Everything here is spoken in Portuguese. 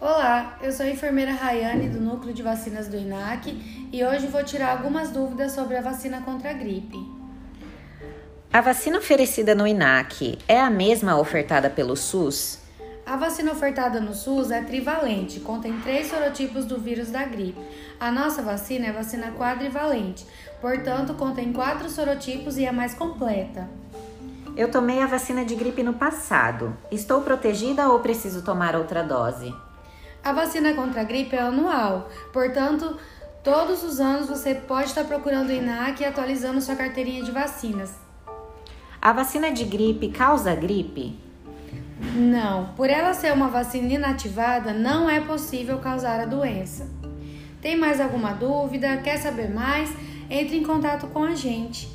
Olá, eu sou a enfermeira Rayane do Núcleo de Vacinas do INAC e hoje vou tirar algumas dúvidas sobre a vacina contra a gripe. A vacina oferecida no INAC é a mesma ofertada pelo SUS? A vacina ofertada no SUS é trivalente, contém três sorotipos do vírus da gripe. A nossa vacina é vacina quadrivalente, portanto, contém quatro sorotipos e é mais completa. Eu tomei a vacina de gripe no passado. Estou protegida ou preciso tomar outra dose? A vacina contra a gripe é anual, portanto, todos os anos você pode estar procurando o INAC e atualizando sua carteirinha de vacinas. A vacina de gripe causa gripe? Não, por ela ser uma vacina inativada, não é possível causar a doença. Tem mais alguma dúvida? Quer saber mais? Entre em contato com a gente.